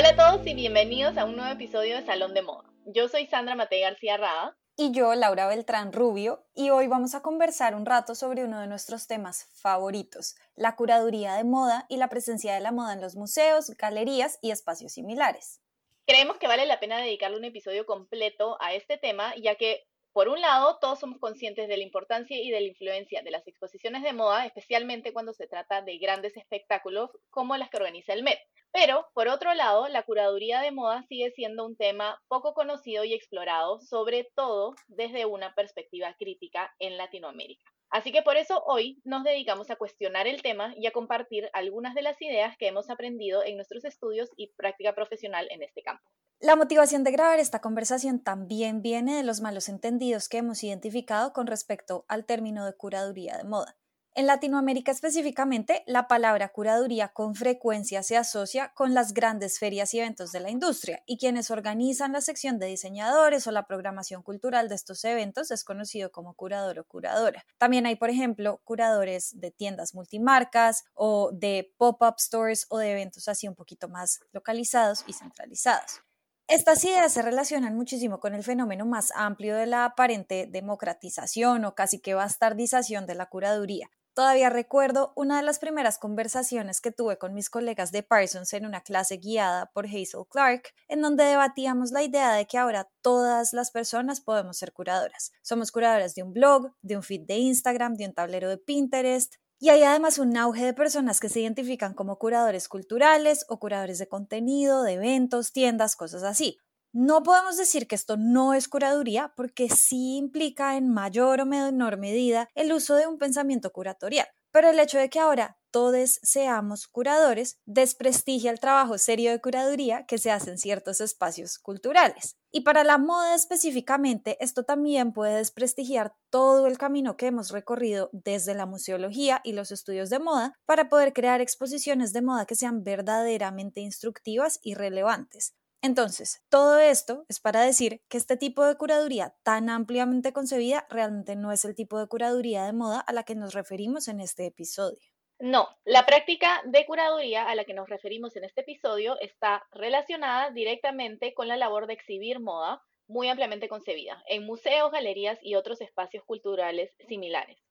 Hola a todos y bienvenidos a un nuevo episodio de Salón de Moda. Yo soy Sandra Matei García Rada. Y yo, Laura Beltrán Rubio, y hoy vamos a conversar un rato sobre uno de nuestros temas favoritos, la curaduría de moda y la presencia de la moda en los museos, galerías y espacios similares. Creemos que vale la pena dedicarle un episodio completo a este tema, ya que por un lado, todos somos conscientes de la importancia y de la influencia de las exposiciones de moda, especialmente cuando se trata de grandes espectáculos como las que organiza el Met. Pero, por otro lado, la curaduría de moda sigue siendo un tema poco conocido y explorado, sobre todo desde una perspectiva crítica en Latinoamérica. Así que por eso hoy nos dedicamos a cuestionar el tema y a compartir algunas de las ideas que hemos aprendido en nuestros estudios y práctica profesional en este campo. La motivación de grabar esta conversación también viene de los malos entendidos que hemos identificado con respecto al término de curaduría de moda. En Latinoamérica específicamente, la palabra curaduría con frecuencia se asocia con las grandes ferias y eventos de la industria, y quienes organizan la sección de diseñadores o la programación cultural de estos eventos es conocido como curador o curadora. También hay, por ejemplo, curadores de tiendas multimarcas o de pop-up stores o de eventos así un poquito más localizados y centralizados. Estas ideas se relacionan muchísimo con el fenómeno más amplio de la aparente democratización o casi que bastardización de la curaduría, Todavía recuerdo una de las primeras conversaciones que tuve con mis colegas de Parsons en una clase guiada por Hazel Clark, en donde debatíamos la idea de que ahora todas las personas podemos ser curadoras. Somos curadoras de un blog, de un feed de Instagram, de un tablero de Pinterest, y hay además un auge de personas que se identifican como curadores culturales o curadores de contenido, de eventos, tiendas, cosas así. No podemos decir que esto no es curaduría porque sí implica en mayor o menor medida el uso de un pensamiento curatorial, pero el hecho de que ahora todos seamos curadores desprestigia el trabajo serio de curaduría que se hace en ciertos espacios culturales. Y para la moda específicamente, esto también puede desprestigiar todo el camino que hemos recorrido desde la museología y los estudios de moda para poder crear exposiciones de moda que sean verdaderamente instructivas y relevantes. Entonces, todo esto es para decir que este tipo de curaduría tan ampliamente concebida realmente no es el tipo de curaduría de moda a la que nos referimos en este episodio. No, la práctica de curaduría a la que nos referimos en este episodio está relacionada directamente con la labor de exhibir moda muy ampliamente concebida en museos, galerías y otros espacios culturales similares.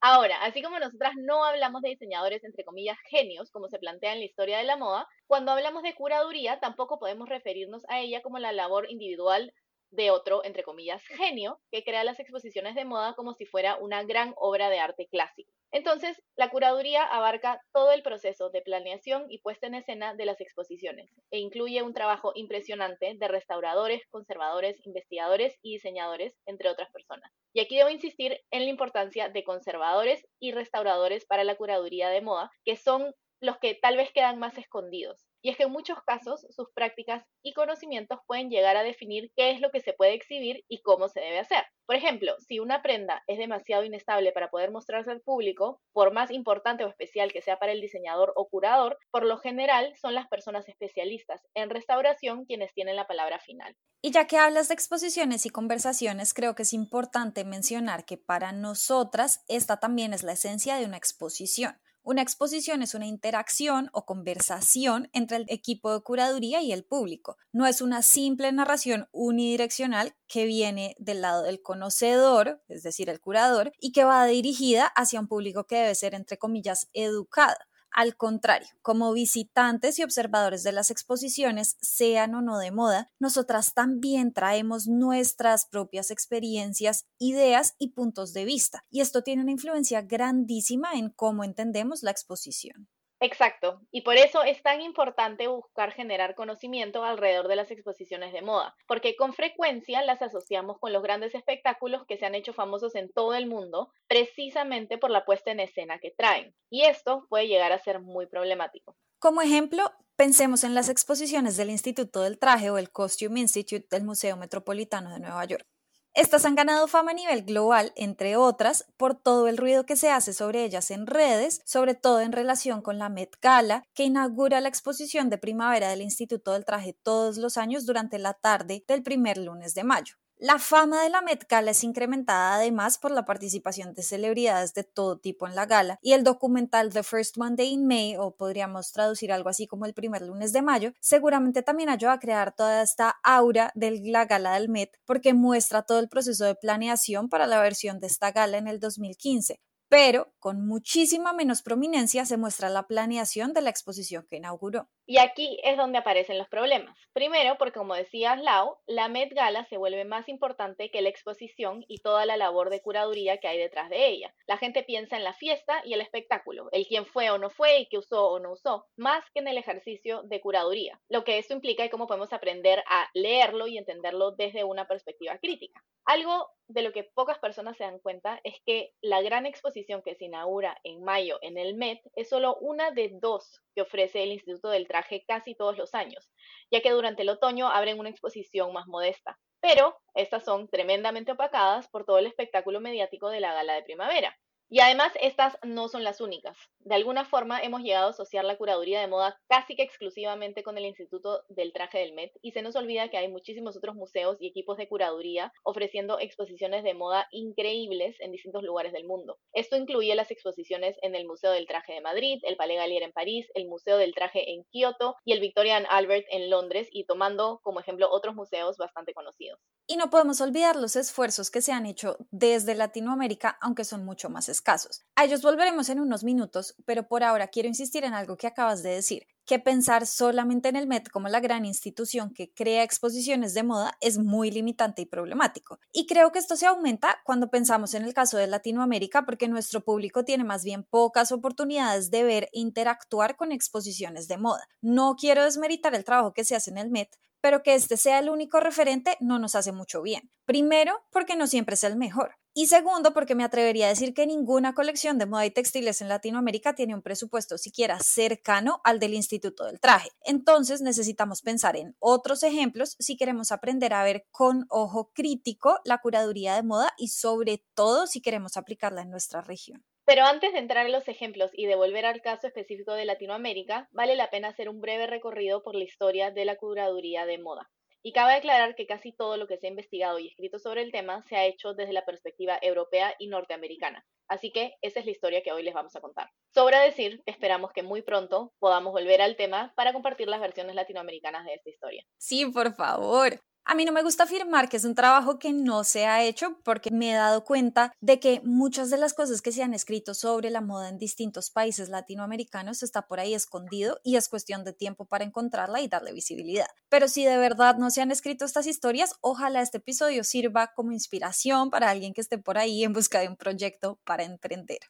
Ahora, así como nosotras no hablamos de diseñadores, entre comillas, genios, como se plantea en la historia de la moda, cuando hablamos de curaduría tampoco podemos referirnos a ella como la labor individual de otro, entre comillas, genio, que crea las exposiciones de moda como si fuera una gran obra de arte clásico. Entonces, la curaduría abarca todo el proceso de planeación y puesta en escena de las exposiciones e incluye un trabajo impresionante de restauradores, conservadores, investigadores y diseñadores, entre otras personas. Y aquí debo insistir en la importancia de conservadores y restauradores para la curaduría de moda, que son los que tal vez quedan más escondidos. Y es que en muchos casos sus prácticas y conocimientos pueden llegar a definir qué es lo que se puede exhibir y cómo se debe hacer. Por ejemplo, si una prenda es demasiado inestable para poder mostrarse al público, por más importante o especial que sea para el diseñador o curador, por lo general son las personas especialistas en restauración quienes tienen la palabra final. Y ya que hablas de exposiciones y conversaciones, creo que es importante mencionar que para nosotras esta también es la esencia de una exposición. Una exposición es una interacción o conversación entre el equipo de curaduría y el público. No es una simple narración unidireccional que viene del lado del conocedor, es decir, el curador, y que va dirigida hacia un público que debe ser, entre comillas, educado. Al contrario, como visitantes y observadores de las exposiciones, sean o no de moda, nosotras también traemos nuestras propias experiencias, ideas y puntos de vista. Y esto tiene una influencia grandísima en cómo entendemos la exposición. Exacto, y por eso es tan importante buscar generar conocimiento alrededor de las exposiciones de moda, porque con frecuencia las asociamos con los grandes espectáculos que se han hecho famosos en todo el mundo, precisamente por la puesta en escena que traen, y esto puede llegar a ser muy problemático. Como ejemplo, Pensemos en las exposiciones del Instituto del Traje o el Costume Institute del Museo Metropolitano de Nueva York. Estas han ganado fama a nivel global, entre otras, por todo el ruido que se hace sobre ellas en redes, sobre todo en relación con la Met Gala, que inaugura la exposición de primavera del Instituto del Traje todos los años durante la tarde del primer lunes de mayo. La fama de la Met Gala es incrementada además por la participación de celebridades de todo tipo en la gala y el documental The First Monday in May, o podríamos traducir algo así como el primer lunes de mayo, seguramente también ayuda a crear toda esta aura de la gala del Met porque muestra todo el proceso de planeación para la versión de esta gala en el 2015 pero con muchísima menos prominencia se muestra la planeación de la exposición que inauguró. Y aquí es donde aparecen los problemas. Primero, porque como decía Lau, la Met Gala se vuelve más importante que la exposición y toda la labor de curaduría que hay detrás de ella. La gente piensa en la fiesta y el espectáculo, el quién fue o no fue y qué usó o no usó, más que en el ejercicio de curaduría, lo que esto implica y cómo podemos aprender a leerlo y entenderlo desde una perspectiva crítica. Algo de lo que pocas personas se dan cuenta es que la gran exposición que se inaugura en mayo en el Met es solo una de dos que ofrece el Instituto del Casi todos los años, ya que durante el otoño abren una exposición más modesta. Pero estas son tremendamente opacadas por todo el espectáculo mediático de la gala de primavera. Y además, estas no son las únicas. De alguna forma, hemos llegado a asociar la curaduría de moda casi que exclusivamente con el Instituto del Traje del Met y se nos olvida que hay muchísimos otros museos y equipos de curaduría ofreciendo exposiciones de moda increíbles en distintos lugares del mundo. Esto incluye las exposiciones en el Museo del Traje de Madrid, el Palais Gallier en París, el Museo del Traje en Kioto y el Victorian Albert en Londres y tomando como ejemplo otros museos bastante conocidos. Y no podemos olvidar los esfuerzos que se han hecho desde Latinoamérica, aunque son mucho más casos. A ellos volveremos en unos minutos, pero por ahora quiero insistir en algo que acabas de decir, que pensar solamente en el Met como la gran institución que crea exposiciones de moda es muy limitante y problemático. Y creo que esto se aumenta cuando pensamos en el caso de Latinoamérica porque nuestro público tiene más bien pocas oportunidades de ver e interactuar con exposiciones de moda. No quiero desmeritar el trabajo que se hace en el Met, pero que este sea el único referente no nos hace mucho bien. Primero, porque no siempre es el mejor. Y segundo, porque me atrevería a decir que ninguna colección de moda y textiles en Latinoamérica tiene un presupuesto siquiera cercano al del Instituto del Traje. Entonces necesitamos pensar en otros ejemplos si queremos aprender a ver con ojo crítico la curaduría de moda y sobre todo si queremos aplicarla en nuestra región. Pero antes de entrar en los ejemplos y de volver al caso específico de Latinoamérica, vale la pena hacer un breve recorrido por la historia de la curaduría de moda. Y cabe aclarar que casi todo lo que se ha investigado y escrito sobre el tema se ha hecho desde la perspectiva europea y norteamericana. Así que esa es la historia que hoy les vamos a contar. Sobra decir que esperamos que muy pronto podamos volver al tema para compartir las versiones latinoamericanas de esta historia. Sí, por favor. A mí no me gusta afirmar que es un trabajo que no se ha hecho porque me he dado cuenta de que muchas de las cosas que se han escrito sobre la moda en distintos países latinoamericanos está por ahí escondido y es cuestión de tiempo para encontrarla y darle visibilidad. Pero si de verdad no se han escrito estas historias, ojalá este episodio sirva como inspiración para alguien que esté por ahí en busca de un proyecto para emprender.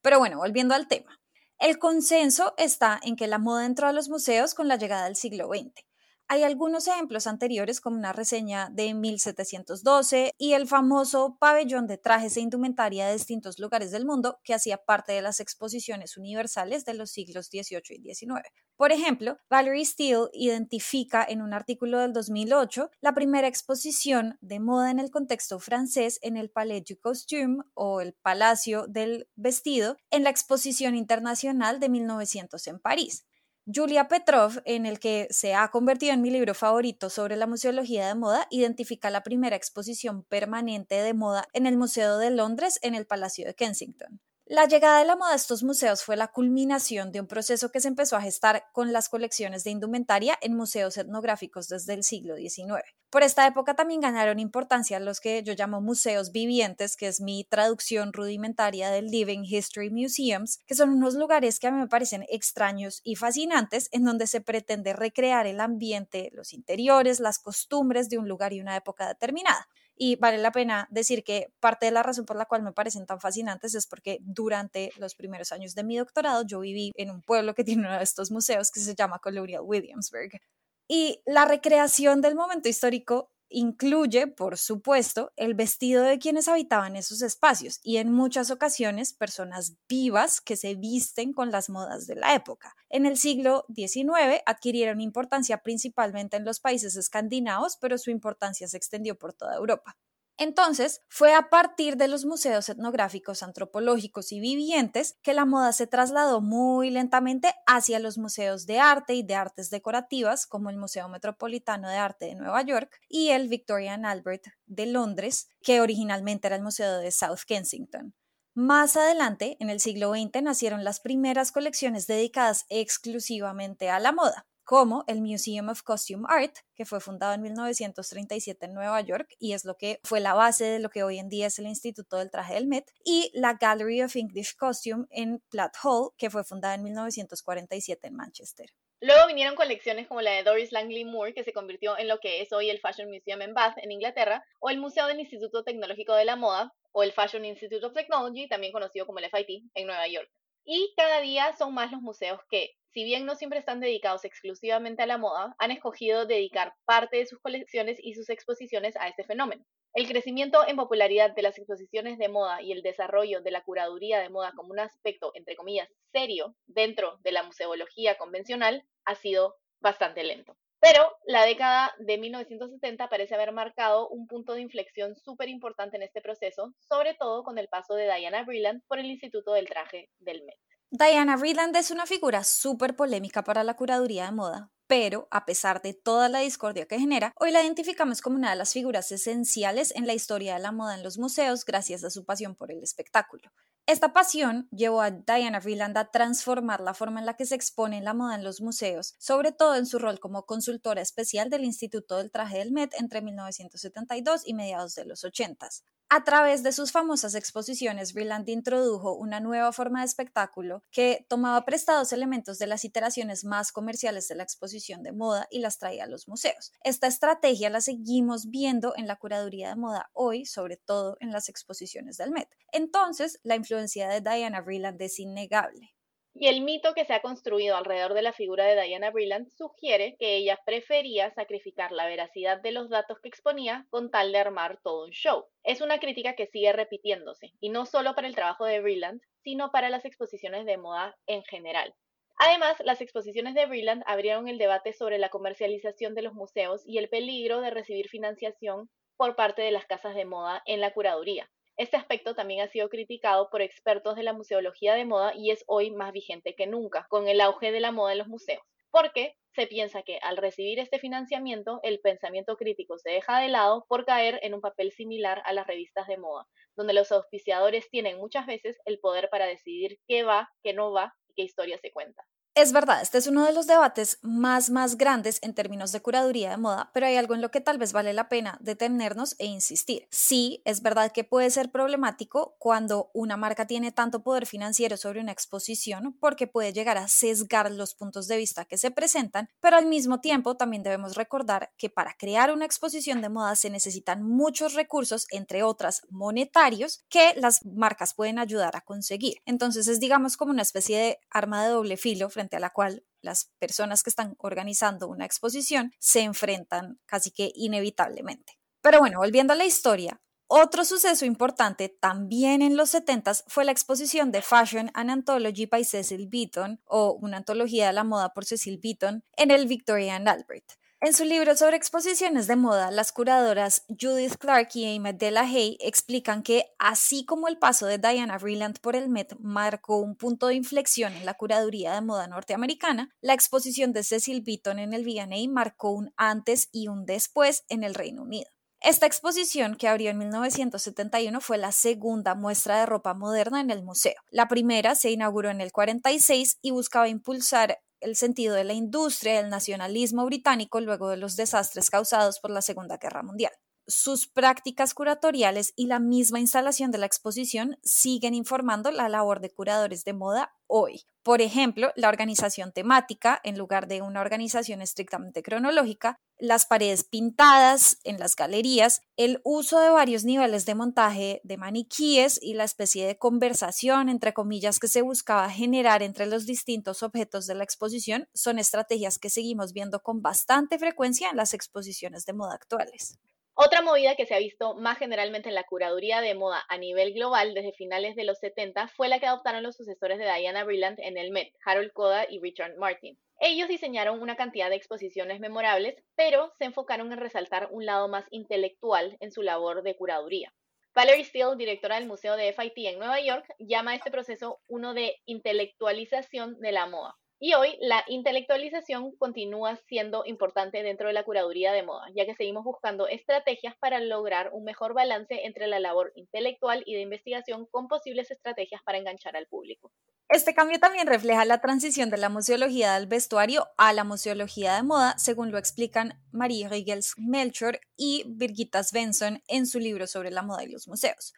Pero bueno, volviendo al tema. El consenso está en que la moda entró a los museos con la llegada del siglo XX. Hay algunos ejemplos anteriores, como una reseña de 1712 y el famoso pabellón de trajes e indumentaria de distintos lugares del mundo que hacía parte de las exposiciones universales de los siglos XVIII y XIX. Por ejemplo, Valerie Steele identifica en un artículo del 2008 la primera exposición de moda en el contexto francés en el Palais du Costume o el Palacio del Vestido en la Exposición Internacional de 1900 en París. Julia Petrov, en el que se ha convertido en mi libro favorito sobre la museología de moda, identifica la primera exposición permanente de moda en el Museo de Londres en el Palacio de Kensington. La llegada de la moda a estos museos fue la culminación de un proceso que se empezó a gestar con las colecciones de indumentaria en museos etnográficos desde el siglo XIX. Por esta época también ganaron importancia los que yo llamo museos vivientes, que es mi traducción rudimentaria del Living History Museums, que son unos lugares que a mí me parecen extraños y fascinantes, en donde se pretende recrear el ambiente, los interiores, las costumbres de un lugar y una época determinada. Y vale la pena decir que parte de la razón por la cual me parecen tan fascinantes es porque durante los primeros años de mi doctorado yo viví en un pueblo que tiene uno de estos museos que se llama Colonial Williamsburg. Y la recreación del momento histórico incluye, por supuesto, el vestido de quienes habitaban esos espacios y en muchas ocasiones personas vivas que se visten con las modas de la época. En el siglo XIX adquirieron importancia principalmente en los países escandinavos, pero su importancia se extendió por toda Europa. Entonces, fue a partir de los museos etnográficos, antropológicos y vivientes que la moda se trasladó muy lentamente hacia los museos de arte y de artes decorativas, como el Museo Metropolitano de Arte de Nueva York y el Victoria and Albert de Londres, que originalmente era el Museo de South Kensington. Más adelante, en el siglo XX, nacieron las primeras colecciones dedicadas exclusivamente a la moda como el Museum of Costume Art, que fue fundado en 1937 en Nueva York y es lo que fue la base de lo que hoy en día es el Instituto del Traje del Met, y la Gallery of English Costume en Platt Hall, que fue fundada en 1947 en Manchester. Luego vinieron colecciones como la de Doris Langley Moore, que se convirtió en lo que es hoy el Fashion Museum en Bath, en Inglaterra, o el Museo del Instituto Tecnológico de la Moda, o el Fashion Institute of Technology, también conocido como el FIT, en Nueva York. Y cada día son más los museos que, si bien no siempre están dedicados exclusivamente a la moda, han escogido dedicar parte de sus colecciones y sus exposiciones a este fenómeno. El crecimiento en popularidad de las exposiciones de moda y el desarrollo de la curaduría de moda como un aspecto, entre comillas, serio dentro de la museología convencional ha sido bastante lento. Pero la década de 1970 parece haber marcado un punto de inflexión súper importante en este proceso, sobre todo con el paso de Diana Brilland por el Instituto del Traje del Met. Diana Brilland es una figura súper polémica para la curaduría de moda, pero a pesar de toda la discordia que genera, hoy la identificamos como una de las figuras esenciales en la historia de la moda en los museos gracias a su pasión por el espectáculo. Esta pasión llevó a Diana Vreeland a transformar la forma en la que se expone la moda en los museos, sobre todo en su rol como consultora especial del Instituto del Traje del Met entre 1972 y mediados de los 80. A través de sus famosas exposiciones, Vreeland introdujo una nueva forma de espectáculo que tomaba prestados elementos de las iteraciones más comerciales de la exposición de moda y las traía a los museos. Esta estrategia la seguimos viendo en la curaduría de moda hoy, sobre todo en las exposiciones del Met. Entonces, la de Diana Vreeland es innegable. Y el mito que se ha construido alrededor de la figura de Diana Brilland sugiere que ella prefería sacrificar la veracidad de los datos que exponía con tal de armar todo un show. Es una crítica que sigue repitiéndose, y no solo para el trabajo de Brilland, sino para las exposiciones de moda en general. Además, las exposiciones de Brilland abrieron el debate sobre la comercialización de los museos y el peligro de recibir financiación por parte de las casas de moda en la curaduría, este aspecto también ha sido criticado por expertos de la museología de moda y es hoy más vigente que nunca, con el auge de la moda en los museos, porque se piensa que al recibir este financiamiento el pensamiento crítico se deja de lado por caer en un papel similar a las revistas de moda, donde los auspiciadores tienen muchas veces el poder para decidir qué va, qué no va y qué historia se cuenta. Es verdad, este es uno de los debates más, más grandes en términos de curaduría de moda, pero hay algo en lo que tal vez vale la pena detenernos e insistir. Sí, es verdad que puede ser problemático cuando una marca tiene tanto poder financiero sobre una exposición porque puede llegar a sesgar los puntos de vista que se presentan, pero al mismo tiempo también debemos recordar que para crear una exposición de moda se necesitan muchos recursos, entre otras monetarios, que las marcas pueden ayudar a conseguir. Entonces es digamos como una especie de arma de doble filo a la cual las personas que están organizando una exposición se enfrentan casi que inevitablemente. Pero bueno, volviendo a la historia, otro suceso importante también en los 70 fue la exposición de Fashion and Anthology by Cecil Beaton o una antología de la moda por Cecil Beaton en el Victoria and Albert. En su libro sobre exposiciones de moda, las curadoras Judith Clark y Amy Hay explican que, así como el paso de Diana Vreeland por el Met marcó un punto de inflexión en la curaduría de moda norteamericana, la exposición de Cecil Beaton en el V&A marcó un antes y un después en el Reino Unido. Esta exposición, que abrió en 1971, fue la segunda muestra de ropa moderna en el museo. La primera se inauguró en el 46 y buscaba impulsar el sentido de la industria y el nacionalismo británico luego de los desastres causados por la Segunda Guerra Mundial. Sus prácticas curatoriales y la misma instalación de la exposición siguen informando la labor de curadores de moda hoy. Por ejemplo, la organización temática en lugar de una organización estrictamente cronológica, las paredes pintadas en las galerías, el uso de varios niveles de montaje de maniquíes y la especie de conversación, entre comillas, que se buscaba generar entre los distintos objetos de la exposición son estrategias que seguimos viendo con bastante frecuencia en las exposiciones de moda actuales. Otra movida que se ha visto más generalmente en la curaduría de moda a nivel global desde finales de los 70 fue la que adoptaron los sucesores de Diana Brilland en el Met, Harold Koda y Richard Martin. Ellos diseñaron una cantidad de exposiciones memorables, pero se enfocaron en resaltar un lado más intelectual en su labor de curaduría. Valerie Steele, directora del Museo de FIT en Nueva York, llama a este proceso uno de intelectualización de la moda. Y hoy la intelectualización continúa siendo importante dentro de la curaduría de moda, ya que seguimos buscando estrategias para lograr un mejor balance entre la labor intelectual y de investigación con posibles estrategias para enganchar al público. Este cambio también refleja la transición de la museología del vestuario a la museología de moda, según lo explican Marie Riegels Melchor y Birgitta Svensson en su libro sobre la moda y los museos.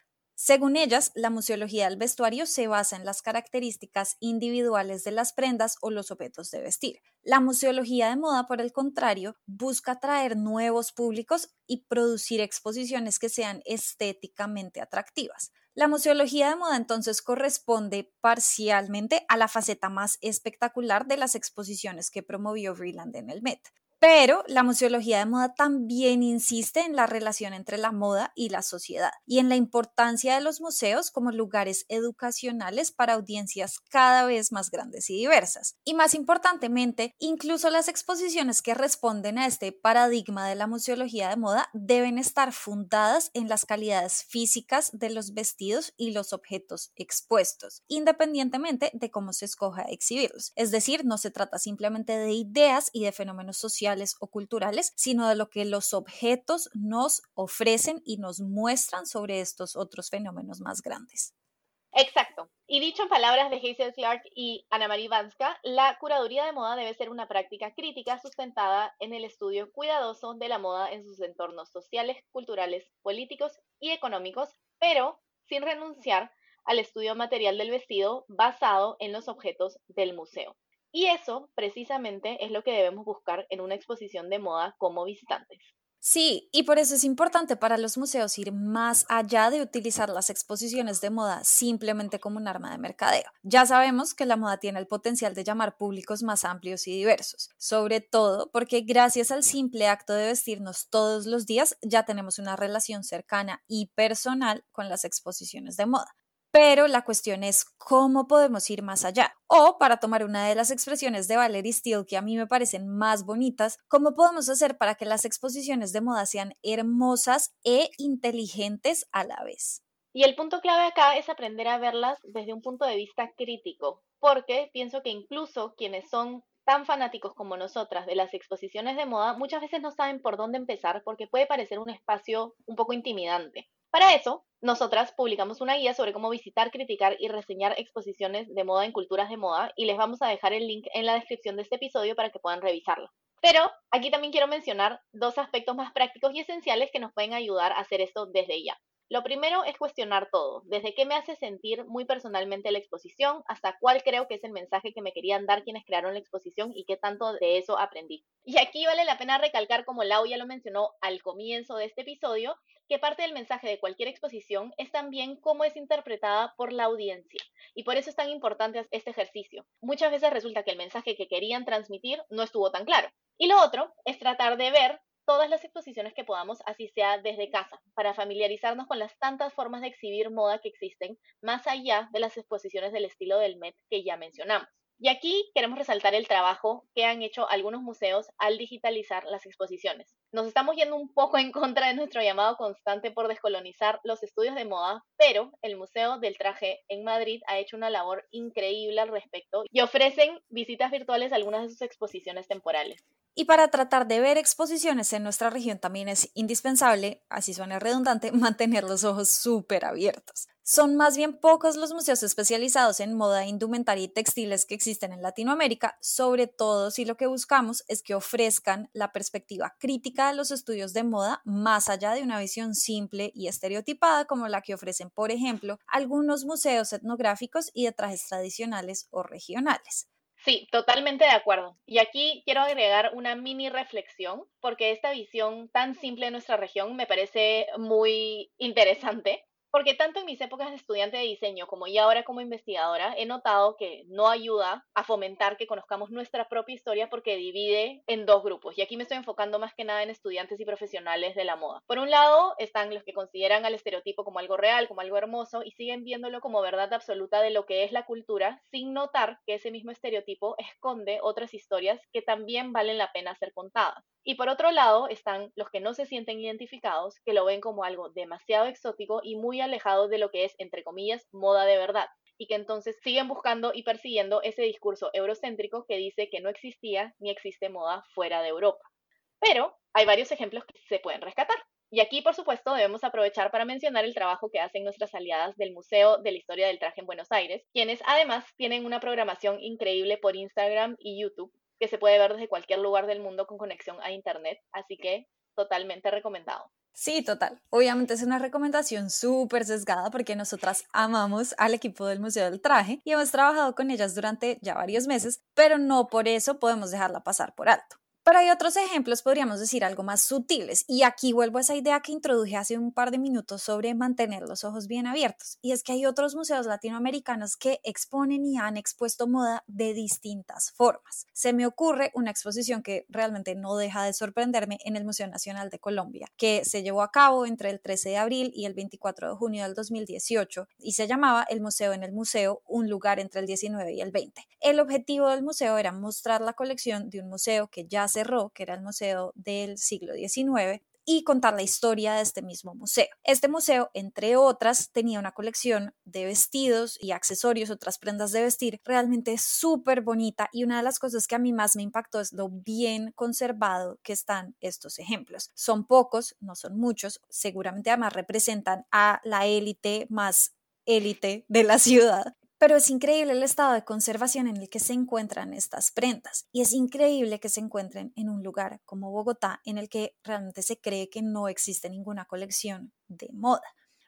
Según ellas, la museología del vestuario se basa en las características individuales de las prendas o los objetos de vestir. La museología de moda, por el contrario, busca atraer nuevos públicos y producir exposiciones que sean estéticamente atractivas. La museología de moda entonces corresponde parcialmente a la faceta más espectacular de las exposiciones que promovió Vreeland en el Met. Pero la museología de moda también insiste en la relación entre la moda y la sociedad y en la importancia de los museos como lugares educacionales para audiencias cada vez más grandes y diversas. Y más importantemente, incluso las exposiciones que responden a este paradigma de la museología de moda deben estar fundadas en las calidades físicas de los vestidos y los objetos expuestos, independientemente de cómo se escoja exhibirlos. Es decir, no se trata simplemente de ideas y de fenómenos o culturales, sino de lo que los objetos nos ofrecen y nos muestran sobre estos otros fenómenos más grandes. Exacto. Y dicho en palabras de Hazel Clark y Ana Marie Vanska, la curaduría de moda debe ser una práctica crítica sustentada en el estudio cuidadoso de la moda en sus entornos sociales, culturales, políticos y económicos, pero sin renunciar al estudio material del vestido basado en los objetos del museo. Y eso precisamente es lo que debemos buscar en una exposición de moda como visitantes. Sí, y por eso es importante para los museos ir más allá de utilizar las exposiciones de moda simplemente como un arma de mercadeo. Ya sabemos que la moda tiene el potencial de llamar públicos más amplios y diversos, sobre todo porque gracias al simple acto de vestirnos todos los días ya tenemos una relación cercana y personal con las exposiciones de moda pero la cuestión es cómo podemos ir más allá. O, para tomar una de las expresiones de Valerie Steele que a mí me parecen más bonitas, cómo podemos hacer para que las exposiciones de moda sean hermosas e inteligentes a la vez. Y el punto clave acá es aprender a verlas desde un punto de vista crítico, porque pienso que incluso quienes son tan fanáticos como nosotras de las exposiciones de moda muchas veces no saben por dónde empezar porque puede parecer un espacio un poco intimidante. Para eso, nosotras publicamos una guía sobre cómo visitar, criticar y reseñar exposiciones de moda en culturas de moda y les vamos a dejar el link en la descripción de este episodio para que puedan revisarlo. Pero aquí también quiero mencionar dos aspectos más prácticos y esenciales que nos pueden ayudar a hacer esto desde ya. Lo primero es cuestionar todo, desde qué me hace sentir muy personalmente la exposición hasta cuál creo que es el mensaje que me querían dar quienes crearon la exposición y qué tanto de eso aprendí. Y aquí vale la pena recalcar, como Lau ya lo mencionó al comienzo de este episodio, que parte del mensaje de cualquier exposición es también cómo es interpretada por la audiencia. Y por eso es tan importante este ejercicio. Muchas veces resulta que el mensaje que querían transmitir no estuvo tan claro. Y lo otro es tratar de ver todas las exposiciones que podamos, así sea desde casa, para familiarizarnos con las tantas formas de exhibir moda que existen, más allá de las exposiciones del estilo del Met que ya mencionamos. Y aquí queremos resaltar el trabajo que han hecho algunos museos al digitalizar las exposiciones. Nos estamos yendo un poco en contra de nuestro llamado constante por descolonizar los estudios de moda, pero el Museo del Traje en Madrid ha hecho una labor increíble al respecto y ofrecen visitas virtuales a algunas de sus exposiciones temporales. Y para tratar de ver exposiciones en nuestra región también es indispensable, así suena redundante, mantener los ojos súper abiertos. Son más bien pocos los museos especializados en moda, indumentaria y textiles que existen en Latinoamérica, sobre todo si lo que buscamos es que ofrezcan la perspectiva crítica de los estudios de moda más allá de una visión simple y estereotipada como la que ofrecen, por ejemplo, algunos museos etnográficos y de trajes tradicionales o regionales. Sí, totalmente de acuerdo. Y aquí quiero agregar una mini reflexión, porque esta visión tan simple de nuestra región me parece muy interesante. Porque tanto en mis épocas de estudiante de diseño como ya ahora como investigadora, he notado que no ayuda a fomentar que conozcamos nuestra propia historia porque divide en dos grupos. Y aquí me estoy enfocando más que nada en estudiantes y profesionales de la moda. Por un lado están los que consideran al estereotipo como algo real, como algo hermoso y siguen viéndolo como verdad absoluta de lo que es la cultura, sin notar que ese mismo estereotipo esconde otras historias que también valen la pena ser contadas. Y por otro lado están los que no se sienten identificados, que lo ven como algo demasiado exótico y muy alejados de lo que es, entre comillas, moda de verdad, y que entonces siguen buscando y persiguiendo ese discurso eurocéntrico que dice que no existía ni existe moda fuera de Europa. Pero hay varios ejemplos que se pueden rescatar. Y aquí, por supuesto, debemos aprovechar para mencionar el trabajo que hacen nuestras aliadas del Museo de la Historia del Traje en Buenos Aires, quienes además tienen una programación increíble por Instagram y YouTube que se puede ver desde cualquier lugar del mundo con conexión a Internet. Así que totalmente recomendado. Sí, total. Obviamente es una recomendación súper sesgada porque nosotras amamos al equipo del Museo del Traje y hemos trabajado con ellas durante ya varios meses, pero no por eso podemos dejarla pasar por alto. Pero hay otros ejemplos, podríamos decir, algo más sutiles. Y aquí vuelvo a esa idea que introduje hace un par de minutos sobre mantener los ojos bien abiertos. Y es que hay otros museos latinoamericanos que exponen y han expuesto moda de distintas formas. Se me ocurre una exposición que realmente no deja de sorprenderme en el Museo Nacional de Colombia, que se llevó a cabo entre el 13 de abril y el 24 de junio del 2018 y se llamaba El Museo en el Museo, un lugar entre el 19 y el 20. El objetivo del museo era mostrar la colección de un museo que ya cerró, que era el museo del siglo XIX, y contar la historia de este mismo museo. Este museo, entre otras, tenía una colección de vestidos y accesorios, otras prendas de vestir, realmente súper bonita y una de las cosas que a mí más me impactó es lo bien conservado que están estos ejemplos. Son pocos, no son muchos, seguramente además representan a la élite más élite de la ciudad, pero es increíble el estado de conservación en el que se encuentran estas prendas y es increíble que se encuentren en un lugar como Bogotá en el que realmente se cree que no existe ninguna colección de moda.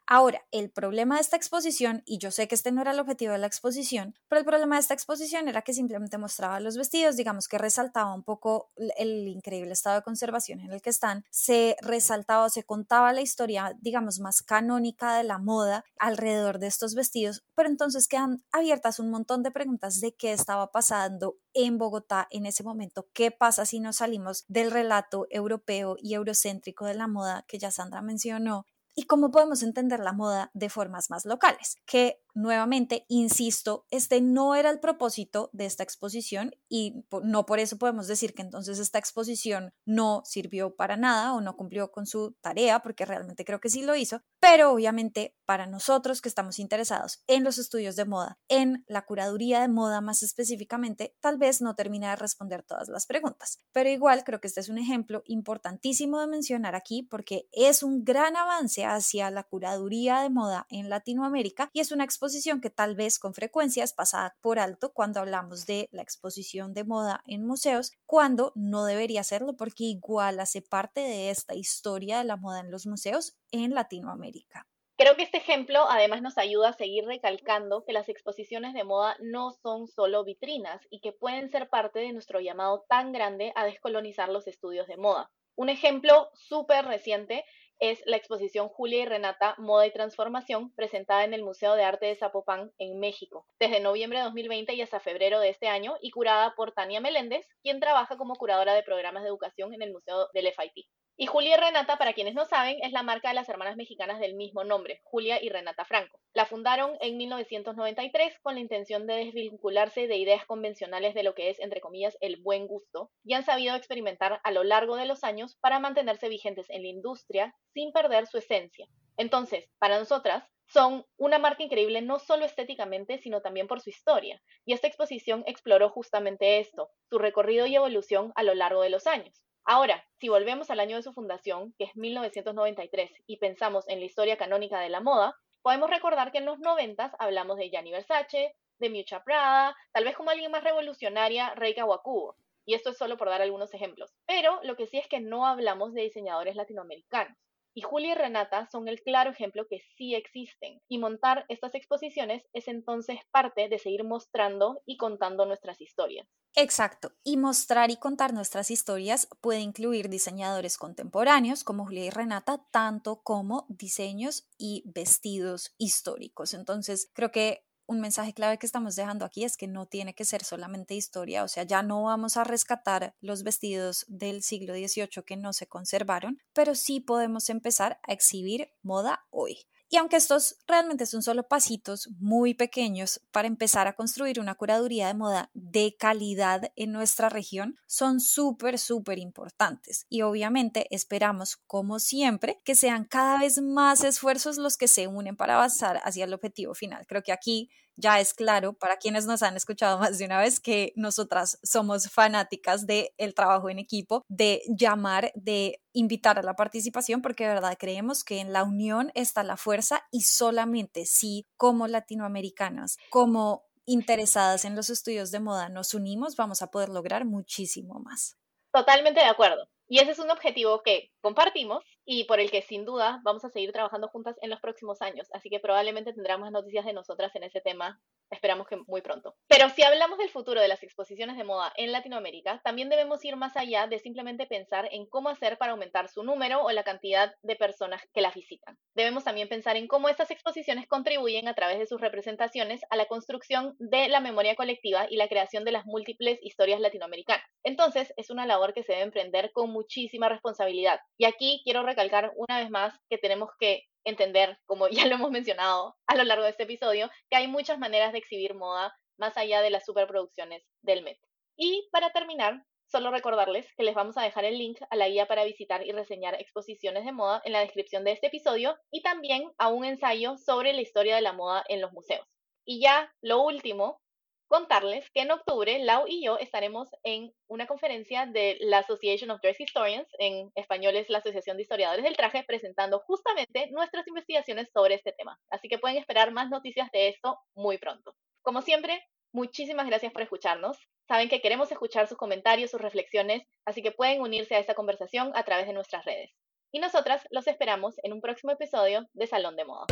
Ahora, el problema de esta exposición, y yo sé que este no era el objetivo de la exposición, pero el problema de esta exposición era que simplemente mostraba los vestidos, digamos que resaltaba un poco el increíble estado de conservación en el que están, se resaltaba se contaba la historia, digamos, más canónica de la moda alrededor de estos vestidos, pero entonces quedan abiertas un montón de preguntas de qué estaba pasando en Bogotá en ese momento, qué pasa si nos salimos del relato europeo y eurocéntrico de la moda que ya Sandra mencionó y cómo podemos entender la moda de formas más locales, que nuevamente, insisto, este no era el propósito de esta exposición y no por eso podemos decir que entonces esta exposición no sirvió para nada o no cumplió con su tarea, porque realmente creo que sí lo hizo, pero obviamente para nosotros que estamos interesados en los estudios de moda, en la curaduría de moda más específicamente, tal vez no termina de responder todas las preguntas, pero igual creo que este es un ejemplo importantísimo de mencionar aquí porque es un gran avance hacia la curaduría de moda en Latinoamérica y es una exposición que tal vez con frecuencia es pasada por alto cuando hablamos de la exposición de moda en museos, cuando no debería serlo porque igual hace parte de esta historia de la moda en los museos en Latinoamérica. Creo que este ejemplo además nos ayuda a seguir recalcando que las exposiciones de moda no son solo vitrinas y que pueden ser parte de nuestro llamado tan grande a descolonizar los estudios de moda. Un ejemplo súper reciente es la exposición Julia y Renata Moda y Transformación presentada en el Museo de Arte de Zapopan en México desde noviembre de 2020 y hasta febrero de este año y curada por Tania Meléndez, quien trabaja como curadora de programas de educación en el Museo del FIT. Y Julia y Renata, para quienes no saben, es la marca de las hermanas mexicanas del mismo nombre, Julia y Renata Franco. La fundaron en 1993 con la intención de desvincularse de ideas convencionales de lo que es, entre comillas, el buen gusto, y han sabido experimentar a lo largo de los años para mantenerse vigentes en la industria sin perder su esencia. Entonces, para nosotras, son una marca increíble no solo estéticamente, sino también por su historia. Y esta exposición exploró justamente esto, su recorrido y evolución a lo largo de los años. Ahora, si volvemos al año de su fundación, que es 1993, y pensamos en la historia canónica de la moda, podemos recordar que en los 90 hablamos de Gianni Versace, de Miuccia Prada, tal vez como alguien más revolucionaria, Rei Kawakubo. Y esto es solo por dar algunos ejemplos. Pero lo que sí es que no hablamos de diseñadores latinoamericanos. Y Julia y Renata son el claro ejemplo que sí existen. Y montar estas exposiciones es entonces parte de seguir mostrando y contando nuestras historias. Exacto, y mostrar y contar nuestras historias puede incluir diseñadores contemporáneos como Julia y Renata, tanto como diseños y vestidos históricos. Entonces, creo que un mensaje clave que estamos dejando aquí es que no tiene que ser solamente historia, o sea, ya no vamos a rescatar los vestidos del siglo XVIII que no se conservaron, pero sí podemos empezar a exhibir moda hoy. Y aunque estos realmente son solo pasitos muy pequeños para empezar a construir una curaduría de moda de calidad en nuestra región, son súper, súper importantes. Y obviamente esperamos, como siempre, que sean cada vez más esfuerzos los que se unen para avanzar hacia el objetivo final. Creo que aquí ya es claro para quienes nos han escuchado más de una vez que nosotras somos fanáticas del el trabajo en equipo, de llamar, de invitar a la participación, porque de verdad creemos que en la unión está la fuerza y solamente si como latinoamericanas, como interesadas en los estudios de moda nos unimos, vamos a poder lograr muchísimo más. Totalmente de acuerdo. Y ese es un objetivo que compartimos y por el que sin duda vamos a seguir trabajando juntas en los próximos años. Así que probablemente tendremos noticias de nosotras en ese tema Esperamos que muy pronto. Pero si hablamos del futuro de las exposiciones de moda en Latinoamérica, también debemos ir más allá de simplemente pensar en cómo hacer para aumentar su número o la cantidad de personas que las visitan. Debemos también pensar en cómo estas exposiciones contribuyen a través de sus representaciones a la construcción de la memoria colectiva y la creación de las múltiples historias latinoamericanas. Entonces, es una labor que se debe emprender con muchísima responsabilidad. Y aquí quiero recalcar una vez más que tenemos que entender, como ya lo hemos mencionado a lo largo de este episodio, que hay muchas maneras de exhibir moda más allá de las superproducciones del Met. Y para terminar, solo recordarles que les vamos a dejar el link a la guía para visitar y reseñar exposiciones de moda en la descripción de este episodio y también a un ensayo sobre la historia de la moda en los museos. Y ya lo último, contarles que en octubre Lau y yo estaremos en una conferencia de la Association of Dress Historians, en español es la Asociación de Historiadores del Traje, presentando justamente nuestras investigaciones sobre este tema. Así que pueden esperar más noticias de esto muy pronto. Como siempre, muchísimas gracias por escucharnos. Saben que queremos escuchar sus comentarios, sus reflexiones, así que pueden unirse a esta conversación a través de nuestras redes. Y nosotras los esperamos en un próximo episodio de Salón de Moda.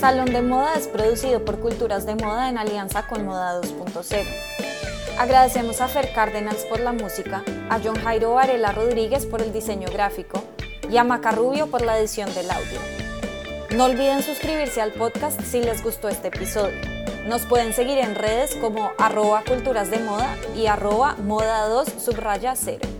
Salón de Moda es producido por Culturas de Moda en alianza con Moda 2.0. Agradecemos a Fer Cárdenas por la música, a John Jairo Varela Rodríguez por el diseño gráfico y a Maca Rubio por la edición del audio. No olviden suscribirse al podcast si les gustó este episodio. Nos pueden seguir en redes como arroba culturas de moda y arroba moda 2 subraya 0.